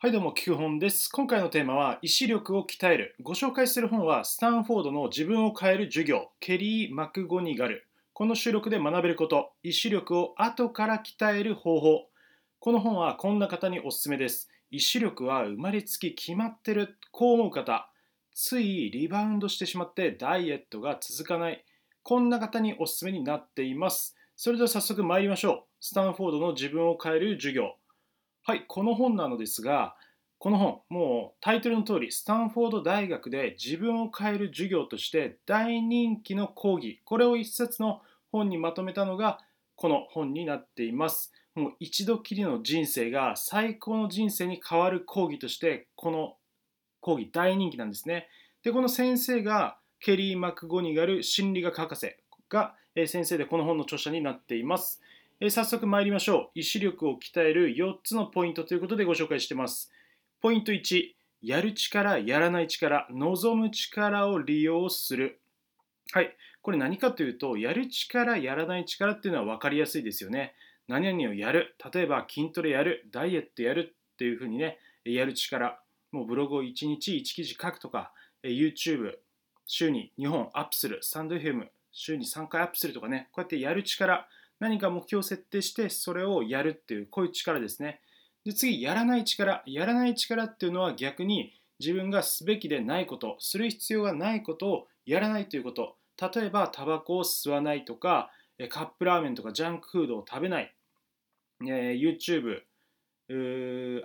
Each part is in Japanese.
はいどうも、基本です。今回のテーマは、意志力を鍛える。ご紹介する本は、スタンフォードの自分を変える授業、ケリー・マクゴニガル。この収録で学べること、意志力を後から鍛える方法。この本はこんな方におすすめです。意志力は生まれつき決まってる。こう思う方。ついリバウンドしてしまってダイエットが続かない。こんな方におすすめになっています。それでは早速参りましょう。スタンフォードの自分を変える授業。はい、この本なのですが、この本、もうタイトルの通り、スタンフォード大学で自分を変える授業として大人気の講義、これを一冊の本にまとめたのがこの本になっています。もう一度きりの人生が最高の人生に変わる講義として、この講義大人気なんですね。で、この先生がケリー・マクゴニガル心理学博士が先生でこの本の著者になっています。え早速参りましょう。意志力を鍛える4つのポイントということでご紹介しています。ポイント1、やる力、やらない力、望む力を利用する。はい、これ何かというと、やる力、やらない力っていうのは分かりやすいですよね。何々をやる。例えば筋トレやる、ダイエットやるっていうふうにね、やる力。もうブログを1日1記事書くとか、YouTube 週に2本アップする、スタンド FM 週に3回アップするとかね、こうやってやる力。何か目標を設定してそれをやるっていうこういう力ですね。で次やらない力。やらない力っていうのは逆に自分がすべきでないことする必要がないことをやらないということ。例えばタバコを吸わないとかカップラーメンとかジャンクフードを食べない、え YouTube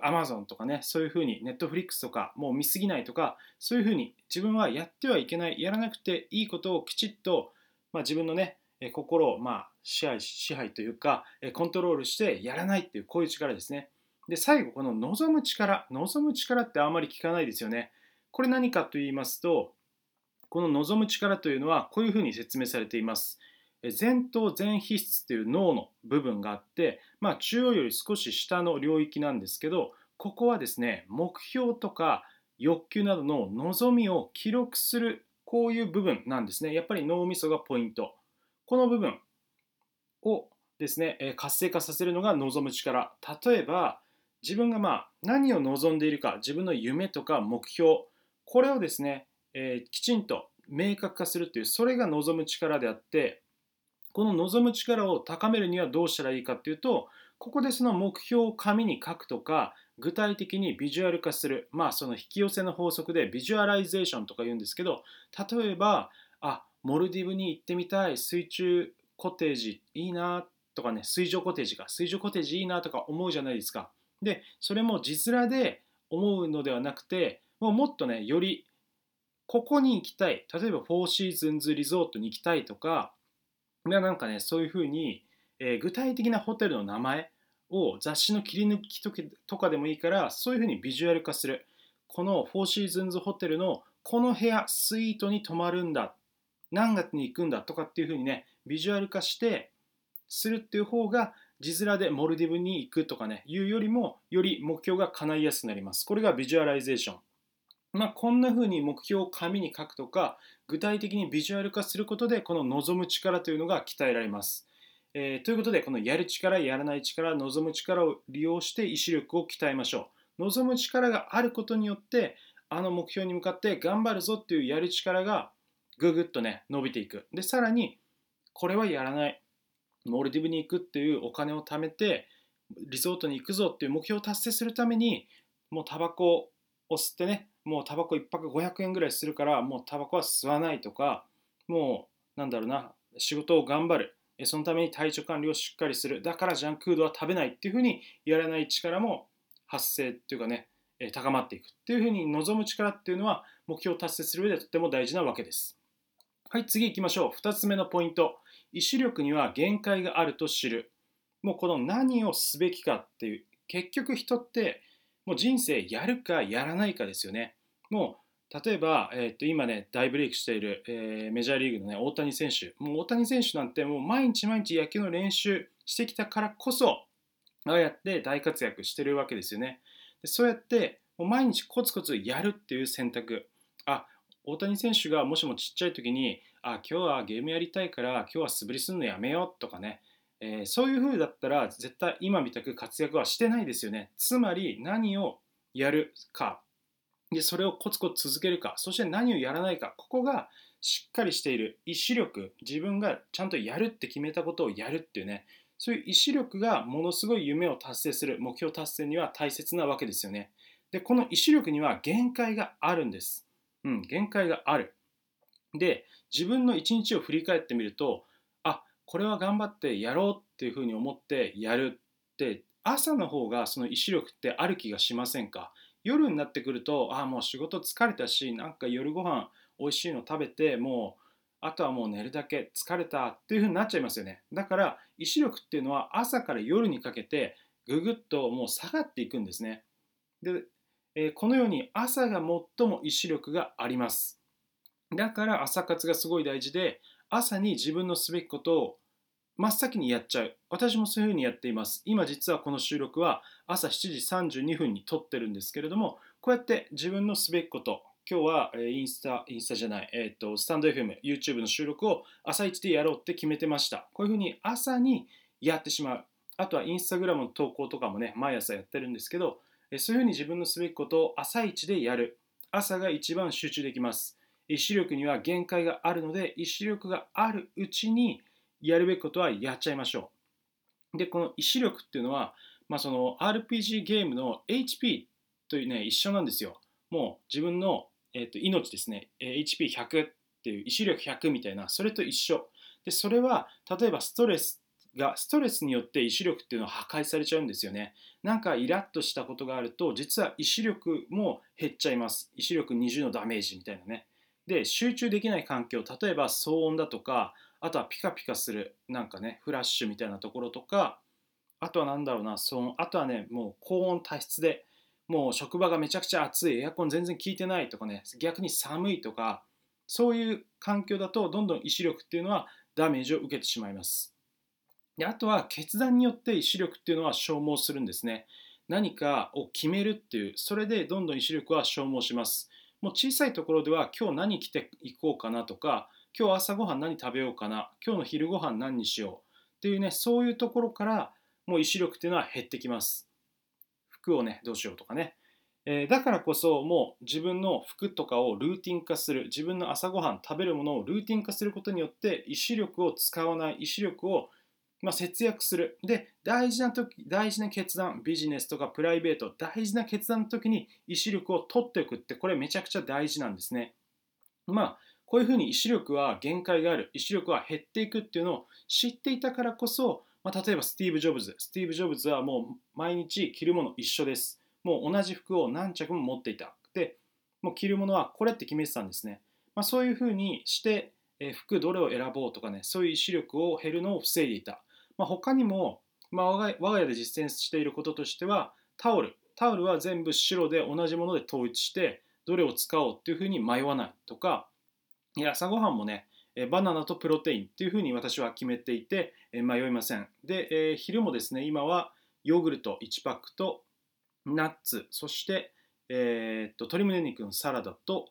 アマゾンとかねそういうふうにネットフリックスとかもう見すぎないとかそういうふうに自分はやってはいけないやらなくていいことをきちっと、まあ、自分のね心をまあ支配支配というかコントロールしてやらないっていうこういう力ですね。で最後この望む力望む力ってあまり聞かないですよね。これ何かと言いますとこの望む力というのはこういうふうに説明されています。前頭前皮質という脳の部分があって、まあ、中央より少し下の領域なんですけどここはですね目標とか欲求などの望みを記録するこういう部分なんですねやっぱり脳みそがポイントこの部分をですね、活性化させるのが望む力。例えば、自分がまあ何を望んでいるか、自分の夢とか目標、これをですね、えー、きちんと明確化するという、それが望む力であって、この望む力を高めるにはどうしたらいいかっていうと、ここでその目標を紙に書くとか、具体的にビジュアル化する、まあその引き寄せの法則で visualization とか言うんですけど、例えば、あ、モルディブに行ってみたい、水中コテージいいなとかね、水上コテージか、水上コテージいいなとか思うじゃないですか。で、それも字面で思うのではなくて、もうもっとね、よりここに行きたい、例えばフォーシーズンズリゾートに行きたいとか、なんかね、そういうふうに、えー、具体的なホテルの名前を雑誌の切り抜きとかでもいいから、そういうふうにビジュアル化する。このフォーシーズンズホテルのこの部屋、スイートに泊まるんだ。何月に行くんだとかっていうふうにね、ビジュアル化してするっていう方が字面でモルディブに行くとかねいうよりもより目標が叶いやすくなります。これがビジュアライゼーション。まあ、こんな風に目標を紙に書くとか具体的にビジュアル化することでこの望む力というのが鍛えられます、えー、ということでこのやる力やらない力望む力を利用して意志力を鍛えましょう。望む力があることによってあの目標に向かって頑張るぞっていうやる力がぐぐっとね伸びていく。でさらにこれはやらない。モルディブに行くっていうお金を貯めてリゾートに行くぞっていう目標を達成するためにもうタバコを吸ってねもうタバコ1泊500円ぐらいするからもうタバコは吸わないとかもうなんだろうな仕事を頑張る。そのために体調管理をしっかりする。だからジャンクフードは食べないっていうふうにやらない力も発生っていうかね高まっていくっていうふうに望む力っていうのは目標を達成する上でとっても大事なわけです。はい次行きましょう。2つ目のポイント。意志力には限界があると知る。もうこの何をすべきかっていう結局人ってもう人生やるかやらないかですよね。もう例えば、えー、と今ね大ブレイクしている、えー、メジャーリーグの、ね、大谷選手。もう大谷選手なんてもう毎日毎日野球の練習してきたからこそああやって大活躍してるわけですよね。でそうやってもう毎日コツコツやるっていう選択。あ大谷選手がもしもちっちゃい時にあ今日はゲームやりたいから今日は素振りするのやめようとかね、えー、そういう風だったら絶対今みたく活躍はしてないですよね。つまり何をやるか。でそれをコツコツ続けるか。そして何をやらないか。ここがしっかりしている。意志力。自分がちゃんとやるって決めたことをやるっていうね。そういう意志力がものすごい夢を達成する。目標達成には大切なわけですよね。でこの意志力には限界があるんです。うん限界がある。で自分の一日を振り返ってみるとあこれは頑張ってやろうっていうふうに思ってやるって朝の方がその意志力ってある気がしませんか？夜になってくるとああもう仕事疲れたしなんか夜ご飯美味しいの食べてもうあとはもう寝るだけ疲れたっていう風になっちゃいますよね。だから意志力っていうのは朝から夜にかけてぐぐっともう下がっていくんですね。で、このように朝が最も意志力があります。だから朝活がすごい大事で朝に自分のすべきことを真っ先にやっちゃう。私もそういうふうにやっています。今実はこの収録は朝7時32分に撮ってるんですけれどもこうやって自分のすべきこと今日はインスタインスタじゃない、え、ー、とスタンド FM YouTube の収録を朝一でやろうって決めてました。こういうふうに朝にやってしまう。あとはインスタグラムの投稿とかもね毎朝やってるんですけどそういうふうに自分のすべきことを朝一でやる朝が一番集中できます意志力には限界があるので意志力があるうちにやるべきことはやっちゃいましょう。で、この意志力っていうのは、まあ、その RPG ゲームの HP というね、一緒なんですよ。もう自分の、えー、と命ですね、HP100 っていう意志力100みたいな、それと一緒。で、それは例えばストレスが、ストレスによって意志力っていうのは破壊されちゃうんですよね。なんかイラッとしたことがあると、実は意志力も減っちゃいます。意志力20のダメージみたいなね。で、集中できない環境、例えば騒音だとか、あとはピカピカするなんかねフラッシュみたいなところとかあとは何だろうなそのあとはねもう高温多湿でもう職場がめちゃくちゃ暑いエアコン全然効いてないとかね逆に寒いとかそういう環境だとどんどん意志力っていうのはダメージを受けてしまいますであとは決断によって意志力っていうのは消耗するんですね。何かを決めるっていうそれでどんどん意志力は消耗します。もう小さいところでは今日何着ていこうかなとか今日朝ごはん何食べようかな今日の昼ごはん何にしようっていうねそういうところからもう意志力っていうのは減ってきます。服をねどうしようとかね、えー、だからこそもう自分の服とかをルーティン化する自分の朝ごはん食べるものをルーティン化することによって意志力を使わない意志力をまあ、節約する。で、大事な時、大事な決断、ビジネスとかプライベート、大事な決断の時に意志力を取っておくって、これめちゃくちゃ大事なんですね。まあ、こういうふうに意志力は限界がある意志力は減っていくっていうのを知っていたからこそ、まあ、例えばスティーブ・ジョブズスティーブ・ジョブズはもう毎日着るもの一緒です。もう同じ服を何着も持っていた。でもう着るものはこれって決めてたんですね、まあ、そういうふうにしてえ服どれを選ぼうとかねそういう意志力を減るのを防いでいた、まあ、他にも、まあ、我が家で実践していることとしてはタオルタオルは全部白で同じもので統一してどれを使おうっていうふうに迷わないとかい朝ごはんもね、バナナとプロテインっていうふうに私は決めていて迷いません。で、えー、昼もですね、今はヨーグルト1パックとナッツ、そして、えー、っと鶏胸肉のサラダと,、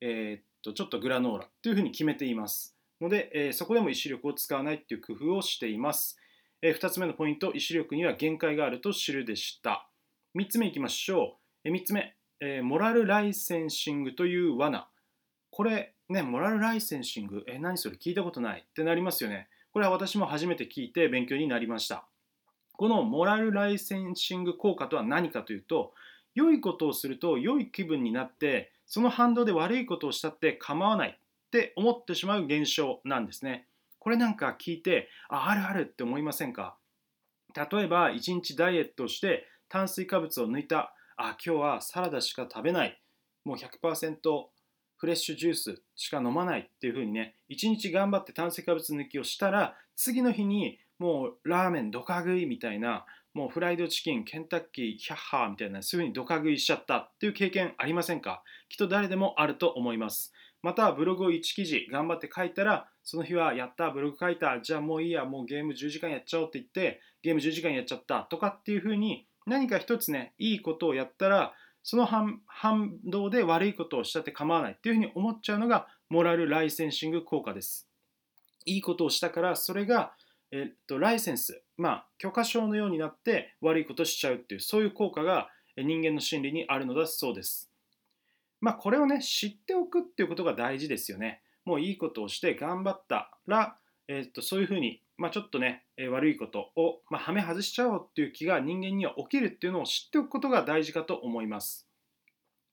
えー、っとちょっとグラノーラというふうに決めています。ので、え、そこでも意志力を使わないっていう工夫をしています。え、2つ目のポイント、意志力には限界があると知るでした。3つ目いきましょう。え、3つ目、え、モラルライセンシングという罠。これ、ね、モラルライセンシング、え、何それ聞いたことないってなりますよね。これは私も初めて聞いて勉強になりました。このモラルライセンシング効果とは何かというと、良いことをすると良い気分になって、その反動で悪いことをしたって構わないって思ってしまう現象なんですね。これなんか聞いて、あ、あるあるって思いませんか？例えば、1日ダイエットして炭水化物を抜いた、あ、今日はサラダしか食べない、もう100%フレッシュジュースしか飲まないっていう風にね一日頑張って炭水化物抜きをしたら次の日にもうラーメンドカ食いみたいなもうフライドチキンケンタッキーヒャッハーみたいなそういう風にドカ食いしちゃったっていう経験ありませんか？きっと誰でもあると思います。またブログを1記事頑張って書いたらその日はやったブログ書いたじゃあもういいやもうゲーム10時間やっちゃおうって言ってゲーム10時間やっちゃったとかっていう風に何か一つねいいことをやったらその反動で悪いことをしたって構わないっていうふうに思っちゃうのがモラルライセンシング効果です。いいことをしたからそれが、えっと、ライセンス、まあ、許可証のようになって悪いことをしちゃうっていうそういう効果が人間の心理にあるのだそうです。まあこれをね知っておくっていうことが大事ですよね。もういいことをして頑張ったら、えー、っとそういうふうに、まあ、ちょっとね、え悪いことを、まあ、はめ外しちゃおうっていう気が人間には起きるっていうのを知っておくことが大事かと思います。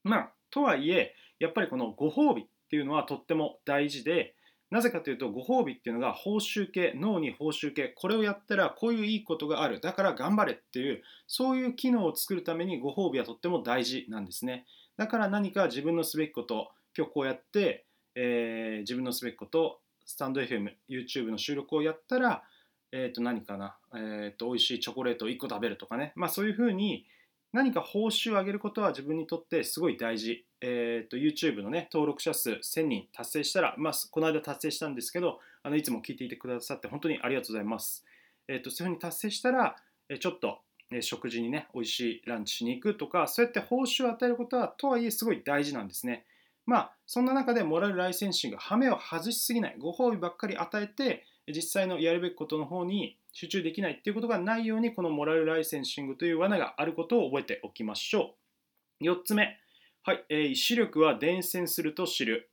まあとはいえやっぱりこのご褒美っていうのはとっても大事でなぜかというとご褒美っていうのが報酬系脳に報酬系これをやったらこういういいことがあるだから頑張れっていうそういう機能を作るためにご褒美はとっても大事なんですねだから何か自分のすべきこと今日こうやって、えー、自分のすべきことスタンド FM、YouTube の収録をやったら、えー、と何かな、えー、と美味しいチョコレートを1個食べるとかね、まあ、そういうふうに何か報酬を上げることは自分にとってすごい大事。えーと、YouTube のね、登録者数1000人達成したら、まあ、この間達成したんですけど、あのいつも聞いていてくださって本当にありがとうございます。えーと、そういうふうに達成したら、えちょっと、食事にね、美味しいランチしに行くとか、そうやって報酬を与えることは、とはいえすごい大事なんですね。まあ、そんな中でモラルライセンシング、ハメを外しすぎない、ご褒美ばっかり与えて、実際のやるべきことの方に集中できないっていうことがないようにこのモラルライセンシングという罠があることを覚えておきましょう。4つ目。はい、えー、意志力は伝染すると知る。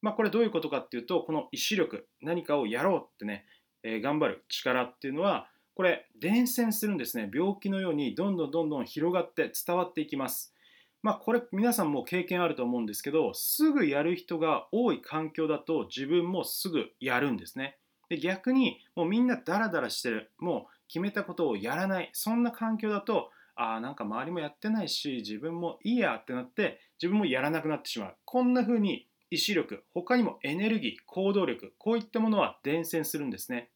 まあこれどういうことかっていうとこの意志力何かをやろうってね、えー、頑張る力っていうのはこれ伝染するんですね。病気のようにどんどんどんどん広がって伝わっていきます。まあこれ皆さんも経験あると思うんですけどすぐやる人が多い環境だと自分もすぐやるんですね。で逆にもうみんなダラダラしてる。もう決めたことをやらない。そんな環境だとあなんか周りもやってないし自分もいいやってなって自分もやらなくなってしまう。こんな風に意志力他にもエネルギー行動力こういったものは伝染するんですね。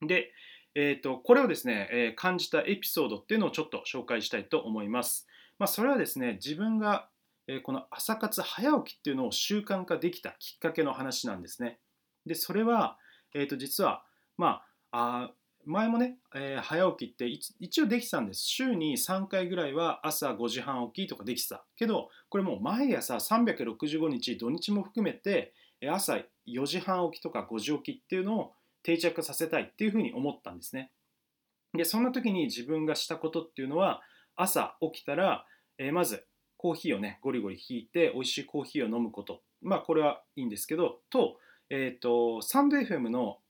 で、えーと、これをですね、えー、感じたエピソードっていうのをちょっと紹介したいと思います、まあ、それはですね自分が、えー、この朝活早起きっていうのを習慣化できたきっかけの話なんですねでそれはえー、と実は、まあ、あ前もね、えー、早起きって一応できてたんです。週に3回ぐらいは朝5時半起きとかできてた。けど、これもう毎朝365日、土日も含めて、朝4時半起きとか5時起きっていうのを定着させたいっていうふうに思ったんですね。で、そんな時に自分がしたことっていうのは、朝起きたら、えー、まずコーヒーをね、ゴリゴリ引いて、美味しいコーヒーを飲むこと。まあ、これはいいんですけど、と、えっ、ー、と、サンド FM の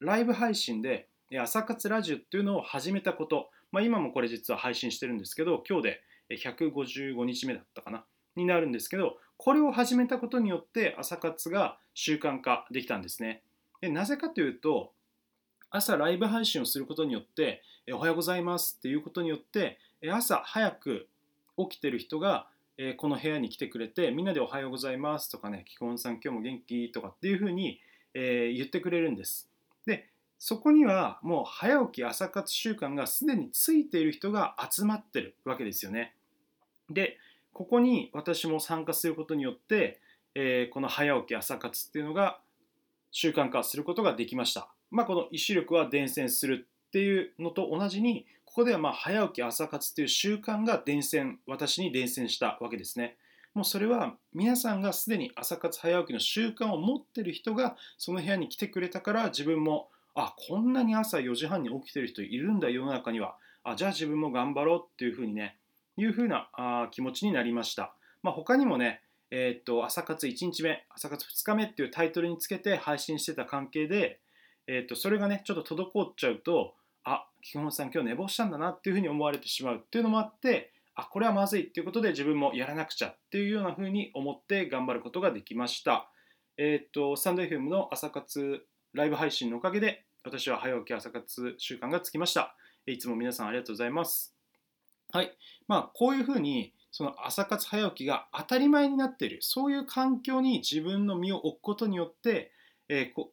ライブ配信で朝活ラジオっていうのを始めたこと、まあ、今もこれ実は配信してるんですけど、今日で155日目だったかな、になるんですけど、これを始めたことによって朝活が習慣化できたんですね。でなぜかというと、朝ライブ配信をすることによって、おはようございますっていうことによって、朝早く起きてる人が、この部屋に来てくれてみんなで「おはようございます」とかね「キコンさん今日も元気?」とかっていうふうに、言ってくれるんです。でそこにはもう早起き朝活習慣がすでについている人が集まってるわけですよね。でここに私も参加することによって、えー、この早起き朝活っていうのが習慣化することができました。まあ、この意志力は伝染するっていうのと同じにここではまあ早起き朝活という習慣が伝染私に伝染したわけですね。もうそれは皆さんがすでに朝活早起きの習慣を持ってる人がその部屋に来てくれたから自分もあこんなに朝4時半に起きてる人いるんだ世の中には。あじゃあ自分も頑張ろうっていうふうにねいうふうなあ気持ちになりました、まあ、他にもねえー、っと朝活1日目朝活2日目っていうタイトルにつけて配信してた関係で、えー、っとそれがねちょっと滞っちゃうとあ基本さん今日寝坊したんだなっていうふうに思われてしまうっていうのもあってあこれはまずいっていうことで自分もやらなくちゃっていうようなふうに思って頑張ることができました。えっ、とサンド FM の朝活ライブ配信のおかげで私は早起き朝活習慣がつきました。いつも皆さんありがとうございます。はい。まあこういうふうにその朝活早起きが当たり前になっている。そういう環境に自分の身を置くことによって、えー、こ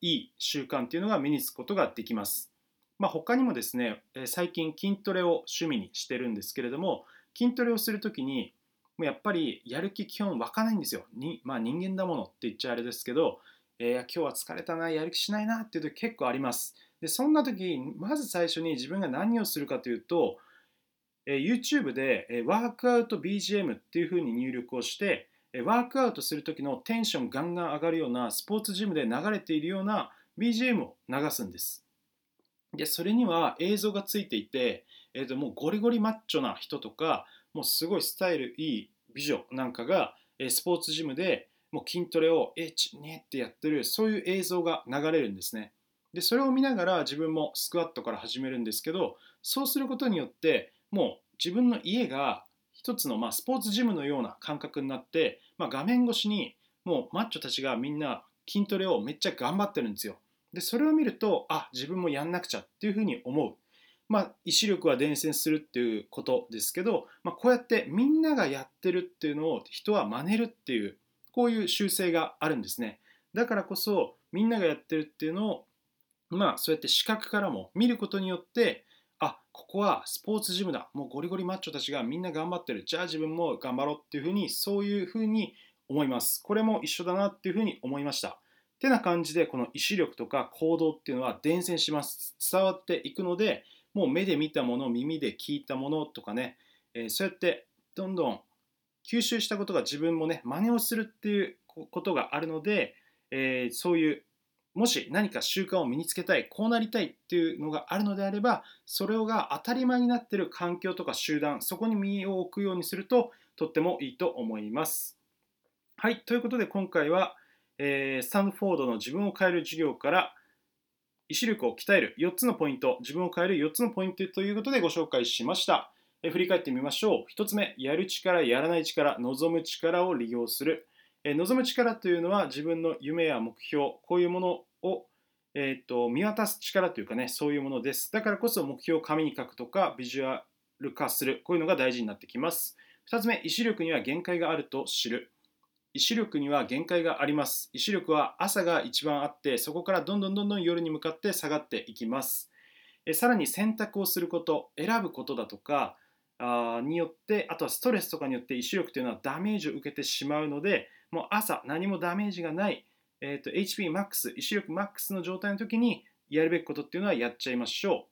いい習慣っていうのが身につくことができます。まあ、他にもですね最近筋トレを趣味にしてるんですけれども筋トレをする時にもうやっぱりやる気基本湧かないんですよ。に、まあ、人間だものって言っちゃあれですけど、えー、今日は疲れたなやる気しないなっていう時結構あります。でそんな時まず最初に自分が何をするかというと、え、YouTube で、え、ワークアウト BGM っていうふうに入力をしてワークアウトする時のテンションガンガン上がるようなスポーツジムで流れているような BGM を流すんですでそれには映像がついていてえー、ともうゴリゴリマッチョな人とかもうすごいスタイルいい美女なんかが、えスポーツジムでもう筋トレをえちねってやってるそういう映像が流れるんですね。でそれを見ながら自分もスクワットから始めるんですけどそうすることによってもう自分の家が一つのまあスポーツジムのような感覚になって、まあ、画面越しにもうマッチョたちがみんな筋トレをめっちゃ頑張ってるんですよ。でそれを見るとあ自分もやんなくちゃっていうふうに思う。まあ、意志力は伝染するっていうことですけど、まあ、こうやってみんながやってるっていうのを人は真似るっていうこういう習性があるんですね。だからこそみんながやってるっていうのをまあそうやって視覚からも見ることによってここはスポーツジムだ。もうゴリゴリマッチョたちがみんな頑張ってる。じゃあ自分も頑張ろうっていうふうにそういうふうに思います。これも一緒だなっていうふうに思いました。てな感じでこの意志力とか行動っていうのは伝染します。伝わっていくのでもう目で見たもの耳で聞いたものとかね、えー、そうやってどんどん吸収したことが自分もね真似をするっていうことがあるので、えー、そういうもし何か習慣を身につけたいこうなりたいっていうのがあるのであればそれが当たり前になってる環境とか集団そこに身を置くようにするととってもいいと思います。はいということで今回は、えー、スタンフォードの自分を変える授業から意志力を鍛える4つのポイント自分を変える4つのポイントということでご紹介しました。え、振り返ってみましょう。1つ目やる力やらない力望む力を利用する。え、望む力というのは自分の夢や目標こういうものを、えーと、見渡す力というかねそういうものです。だからこそ目標を紙に書くとかビジュアル化するこういうのが大事になってきます。2つ目意志力には限界があると知る。意志力には限界があります。意志力は朝が一番あってそこからどんどんどんどん夜に向かって下がっていきます。えさらに選択をすること選ぶことだとかによってあとはストレスとかによって意志力というのはダメージを受けてしまうのでもう朝何もダメージがない、えーと、HP max 意志力 max の状態の時にやるべきことっていうのはやっちゃいましょ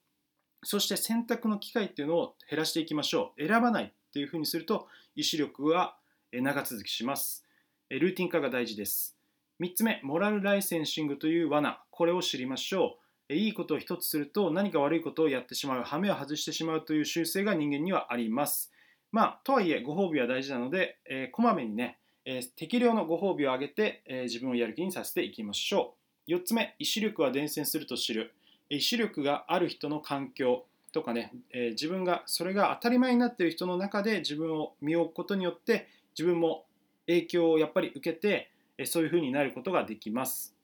う。そして選択の機会っていうのを減らしていきましょう。選ばないっていうふうにすると意志力は長続きします。ルーティン化が大事です。3つ目モラルライセンシングという罠。これを知りましょう。いいことを一つすると何か悪いことをやってしまう。羽目を外してしまうという習性が人間にはあります。まあとはいえご褒美は大事なので、えー、こまめにねえー、適量のご褒美をあげて、えー、自分をやる気にさせていきましょう。4つ目、意志力は伝染すると知る。意志力がある人の環境とかね、えー、自分がそれが当たり前になっている人の中で自分を身を置くことによって自分も影響をやっぱり受けて、えそういうふうになることができます。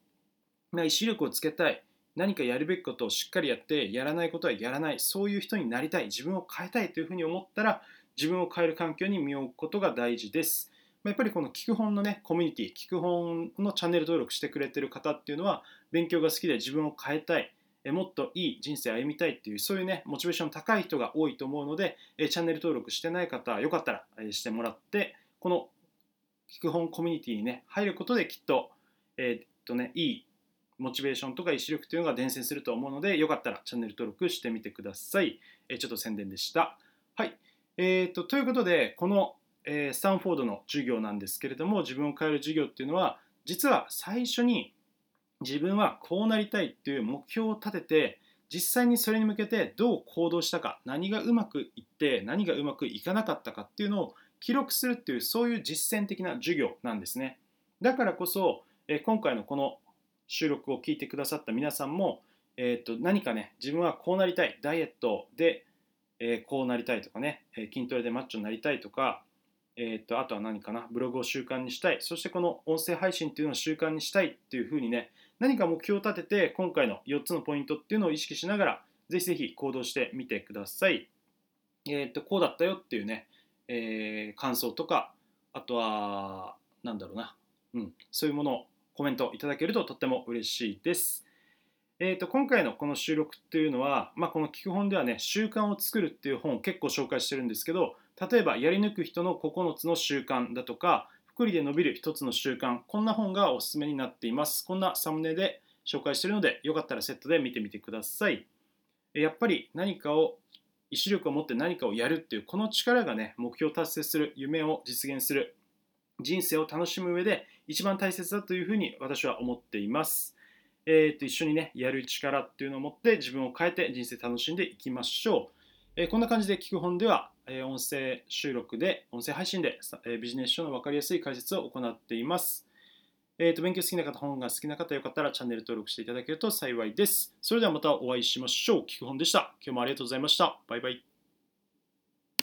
ま、意志力をつけたい。何かやるべきことをしっかりやってやらないことはやらないそういう人になりたい自分を変えたいというふうに思ったら自分を変える環境に身を置くことが大事ですやっぱりこの聞く本のねコミュニティ聞く本のチャンネル登録してくれてる方っていうのは勉強が好きで自分を変えたいもっといい人生歩みたいっていうそういうねモチベーション高い人が多いと思うのでチャンネル登録してない方はよかったらしてもらってこの聞く本コミュニティにね入ることできっとえー、っとねいいモチベーションとか意志力というのが伝染すると思うのでよかったらチャンネル登録してみてください、えちょっと宣伝でした。はい。えー、っとということでこのえー、スタンフォードの授業なんですけれども自分を変える授業っていうのは実は最初に自分はこうなりたいっていう目標を立てて実際にそれに向けてどう行動したか何がうまくいって何がうまくいかなかったかっていうのを記録するっていうそういう実践的な授業なんですね。だからこそ、えー、今回のこの収録を聞いてくださった皆さんも、えー、と何かね自分はこうなりたいダイエットで、え、こうなりたいとかね筋トレでマッチョになりたいとかえー、とあとは何かな？ブログを習慣にしたいそしてこの音声配信っていうのを習慣にしたいっていうふうにね何か目標を立てて今回の4つのポイントっていうのを意識しながらぜひぜひ行動してみてください。えー、とこうだったよっていうね、えー、感想とかあとはなんだろうな、うん、そういうものをコメントいただけるととっても嬉しいです。えー、と今回のこの収録っていうのは、まあ、この聞く本ではね習慣を作るっていう本を結構紹介してるんですけど例えばやり抜く人の9つの習慣だとか福利で伸びる1つの習慣こんな本がおすすめになっています。こんなサムネで紹介しているのでよかったらセットで見てみてください。やっぱり何かを意志力を持って何かをやるっていうこの力がね目標を達成する夢を実現する人生を楽しむ上で一番大切だというふうに私は思っています。えー、と一緒にねやる力っていうのを持って自分を変えて人生楽しんでいきましょう。えこんな感じで聞く本では、え音声収録で、音声配信で、えビジネス書の分かりやすい解説を行っています。えーと勉強好きな方、本が好きな方、よかったらチャンネル登録していただけると幸いです。それではまたお会いしましょう。聞く本でした。今日もありがとうございました。バイバイ。